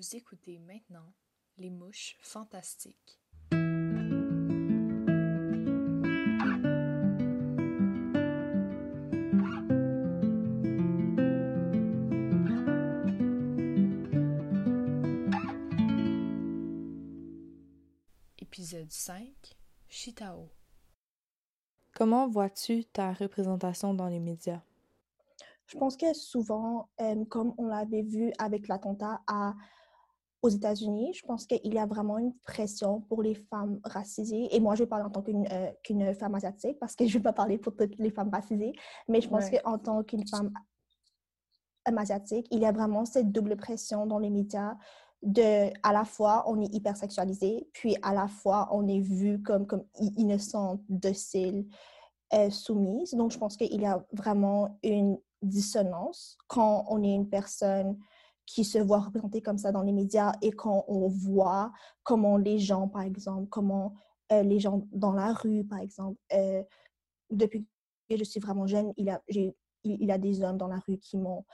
Vous écoutez maintenant Les Mouches Fantastiques. Épisode 5 Chitao. Comment vois-tu ta représentation dans les médias? Je pense que souvent, euh, comme on l'avait vu avec l'attentat à aux États-Unis, je pense qu'il y a vraiment une pression pour les femmes racisées. Et moi, je vais parler en tant qu'une euh, femme asiatique parce que je ne vais pas parler pour toutes les femmes racisées. Mais je pense Ouais. qu'en tant qu'une femme asiatique, il y a vraiment cette double pression dans les médias de, à la fois, on est hypersexualisé, puis à la fois, on est vu comme, comme innocente, docile, euh, soumise. Donc, je pense qu'il y a vraiment une dissonance quand on est une personne qui se voit représentée comme ça dans les médias et quand on voit comment les gens, par exemple, comment euh, les gens dans la rue, par exemple, euh, depuis que je suis vraiment jeune, il a, il, il a des hommes dans la rue qui m'ont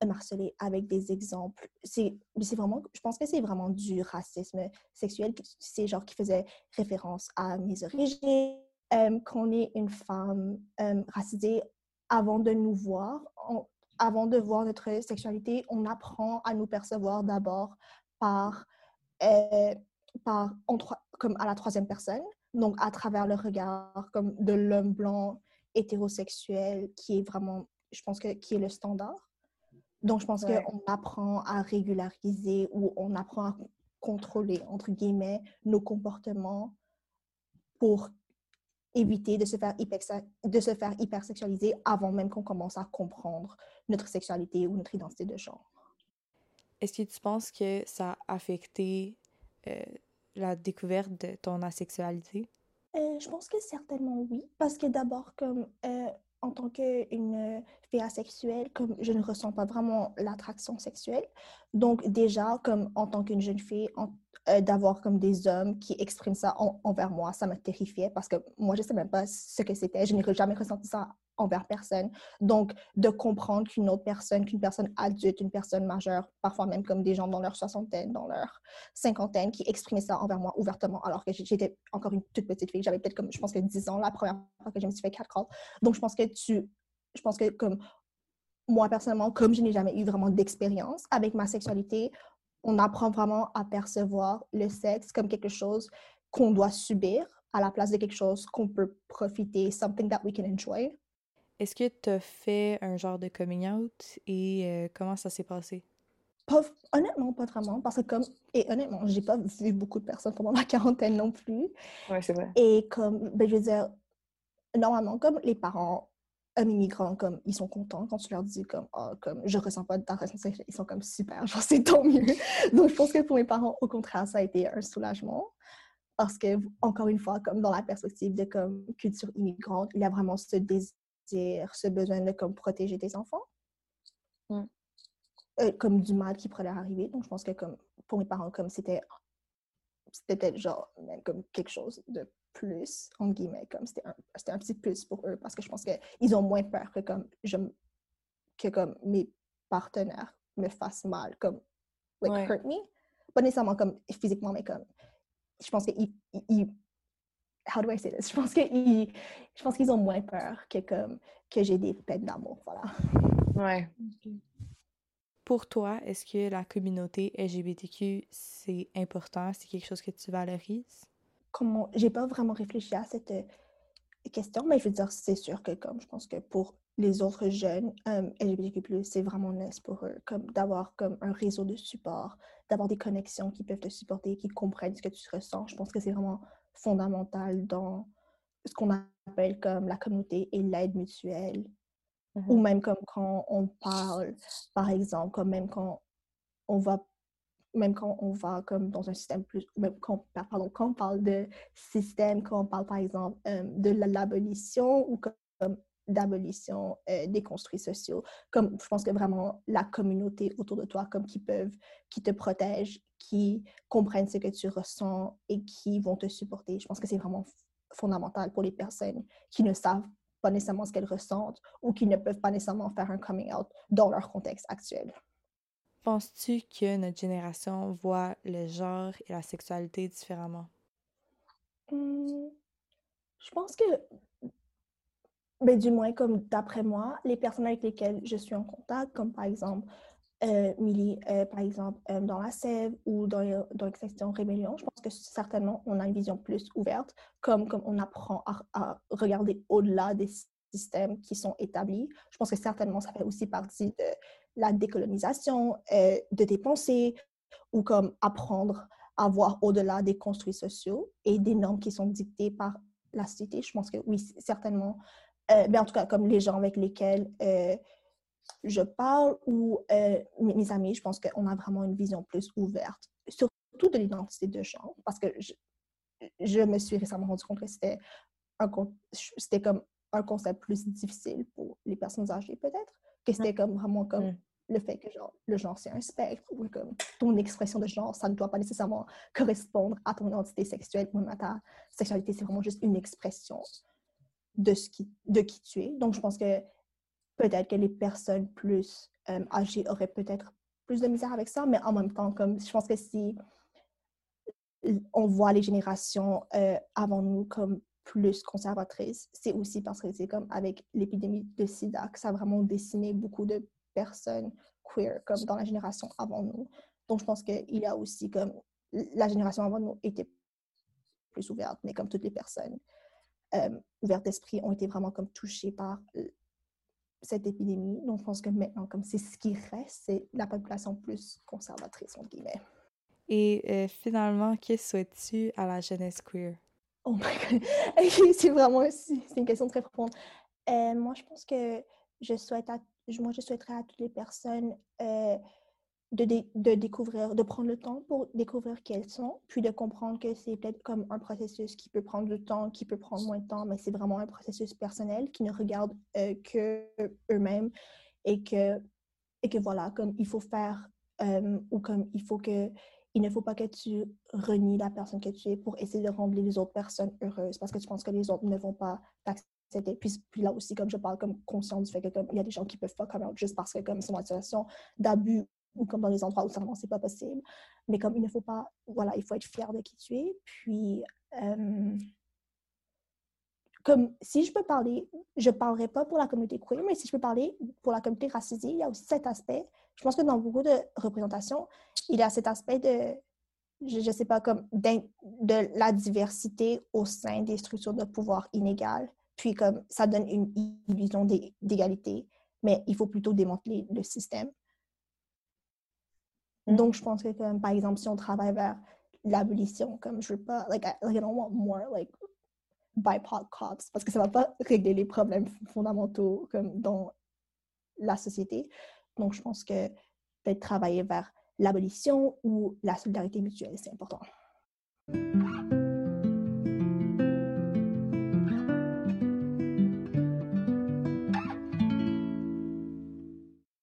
harcelé avec des exemples. C'est vraiment, je pense que c'est vraiment du racisme sexuel. C'est genre qui faisait référence à mes origines. Euh, qu'on est une femme euh, racisée, avant de nous voir, avant de voir notre sexualité, on apprend à nous percevoir d'abord par, euh, par en comme à la troisième personne, donc à travers le regard comme de l'homme blanc hétérosexuel qui est vraiment, je pense que qui est le standard. Donc je pense Ouais. qu'on apprend à régulariser ou on apprend à contrôler entre guillemets nos comportements pour éviter de se faire hyper, de se faire hypersexualiser avant même qu'on commence à comprendre notre sexualité ou notre identité de genre. Est-ce que tu penses que ça a affecté euh, la découverte de ton asexualité? Euh, je pense que certainement oui, parce que d'abord, comme euh, en tant qu'une fille asexuelle, comme je ne ressens pas vraiment l'attraction sexuelle, donc déjà, comme en tant qu'une jeune fille, en- euh, d'avoir comme des hommes qui expriment ça en- envers moi, ça me terrifiait parce que moi, je ne sais même pas ce que c'était, je n'ai jamais ressenti ça envers personne. Donc, de comprendre qu'une autre personne, qu'une personne adulte, une personne majeure, parfois même comme des gens dans leur soixantaine, dans leur cinquantaine, qui exprimaient ça envers moi ouvertement, alors que j'étais encore une toute petite fille. J'avais peut-être comme, je pense que 10 ans la première fois que je me suis fait catcall. Donc, je pense que tu, je pense que comme moi personnellement, comme je n'ai jamais eu vraiment d'expérience avec ma sexualité, on apprend vraiment à percevoir le sexe comme quelque chose qu'on doit subir à la place de quelque chose qu'on peut profiter, something that we can enjoy. Est-ce que tu as fait un genre de coming out et euh, comment ça s'est passé? Pas, honnêtement, pas vraiment, parce que comme, et honnêtement, j'ai pas vu beaucoup de personnes pendant la quarantaine non plus. Ouais, c'est vrai. Et comme, ben, je veux dire, normalement, comme les parents hommes immigrants, comme, ils sont contents quand tu leur dis, comme, Ah, comme je ressens pas d'attraction sexuelle, ils sont comme super, genre, c'est tant mieux. Donc, je pense que pour mes parents, au contraire, ça a été un soulagement. Parce que, encore une fois, comme dans la perspective de comme, culture immigrante, il y a vraiment ce désir, ce besoin de comme, protéger tes enfants. Mm. Euh, comme du mal qui pourrait leur arriver. Donc, je pense que comme, pour mes parents, comme c'était c'était genre même comme quelque chose de plus, en guillemets, comme c'était un, c'était un petit plus pour eux parce que je pense qu'ils ont moins peur que comme, je, que comme mes partenaires me fassent mal, comme like, Ouais. hurt me. Pas nécessairement comme physiquement, mais comme je pense qu'ils ils- ils- how do I say this? Je pense qu'ils je pense qu'ils ont moins peur que comme que j'ai des peines d'amour, voilà. Ouais. Pour toi, est-ce que la communauté LGBTQ, c'est important? C'est quelque chose que tu valorises? Comment j'ai pas vraiment réfléchi à cette euh, question, mais je veux dire, c'est sûr que comme je pense que pour les autres jeunes euh, LGBTQ+, c'est vraiment nice pour eux, comme d'avoir comme un réseau de support, d'avoir des connexions qui peuvent te supporter, qui comprennent ce que tu ressens. Je pense que c'est vraiment fondamental dans ce qu'on appelle comme la communauté et l'aide mutuelle. Ou même comme quand on parle, par exemple, comme même quand on va même quand on va comme dans un système plus pardon, quand on parle de système, quand on parle par exemple euh, de la- l'abolition ou comme, d'abolition euh, des construits sociaux, comme je pense que vraiment la communauté autour de toi, comme qui peuvent, qui te protègent, qui comprennent ce que tu ressens et qui vont te supporter. Je pense que c'est vraiment fondamental pour les personnes qui ne savent pas nécessairement ce qu'elles ressentent ou qui ne peuvent pas nécessairement faire un coming out dans leur contexte actuel. Penses-tu que notre génération voit le genre et la sexualité différemment? Mmh, je pense que, ben, du moins, comme d'après moi, les personnes avec lesquelles je suis en contact, comme par exemple euh, euh, par exemple, euh, dans la Sève ou dans, dans Extinction Rébellion, je pense que certainement on a une vision plus ouverte, comme, comme on apprend à, à regarder au-delà des systèmes qui sont établis. Je pense que certainement ça fait aussi partie de la décolonisation, euh, de tes pensées, ou comme apprendre à voir au-delà des construits sociaux et des normes qui sont dictées par la société. Je pense que oui, certainement. Euh, mais en tout cas, comme les gens avec lesquels euh, je parle ou mes amis, je pense qu'on a vraiment une vision plus ouverte, surtout de l'identité de genre, parce que je, je, me suis récemment rendu compte que c'était c'était comme un concept plus difficile pour les personnes âgées peut-être, que c'était comme vraiment comme mm. Le fait que genre, le genre c'est un spectre ou comme ton expression de genre, ça ne doit pas nécessairement correspondre à ton identité sexuelle ou à ta sexualité, c'est vraiment juste une expression de, ce qui, de qui tu es. Donc je pense que peut-être que les personnes plus euh, âgées auraient peut-être plus de misère avec ça, mais en même temps, comme je pense que si on voit les générations euh, avant nous comme plus conservatrices, c'est aussi parce que c'est comme avec l'épidémie de sida que ça a vraiment décimé beaucoup de personnes queer, comme dans la génération avant nous. Donc, je pense qu'il y a aussi comme la génération avant nous était plus ouverte, mais comme toutes les personnes euh, ouvertes d'esprit ont été vraiment comme touchées par cette épidémie. Donc, je pense que maintenant, comme c'est ce qui reste, c'est la population plus conservatrice, entre guillemets. Et euh, finalement, qu'est-ce souhaites-tu à la jeunesse queer? Oh my god! c'est vraiment c'est une question très profonde. Euh, moi, je pense que je souhaite à, moi, je souhaiterais à toutes les personnes euh, de, découvrir, de prendre le temps pour découvrir qui elles sont, puis de comprendre que c'est peut-être comme un processus qui peut prendre du temps, qui peut prendre moins de temps, mais c'est vraiment un processus personnel qui ne regarde euh, que eux-mêmes et que, et que voilà, comme il faut faire euh, ou comme il faut que il ne faut pas que tu renies la personne que tu es pour essayer de rendre les autres personnes heureuses parce que tu penses que les autres ne vont pas t'accepter. Puis, là aussi, comme je parle comme conscient du fait que comme il y a des gens qui peuvent pas comme juste parce que comme ils sont situation d'abus ou comme dans les endroits où vraiment c'est pas possible. Mais comme il ne faut pas, voilà, il faut être fier de qui tu es. Puis, comme si je peux parler, je parlerai pas pour la communauté queer, mais si je peux parler pour la communauté racisée, il y a aussi cet aspect. Je pense que dans beaucoup de représentations, il y a cet aspect de, je ne sais pas, comme de la diversité au sein des structures de pouvoir inégales. Puis comme ça donne une illusion d'égalité, mais il faut plutôt démanteler le système. Mm. Donc, je pense que, comme, par exemple, si on travaille vers l'abolition, comme je veux pas, like, I, like, I don't want more, like, BIPOC cops, parce que ça va pas régler les problèmes fondamentaux, comme, dans la société. Donc, je pense que peut-être travailler vers l'abolition ou la solidarité mutuelle, c'est important.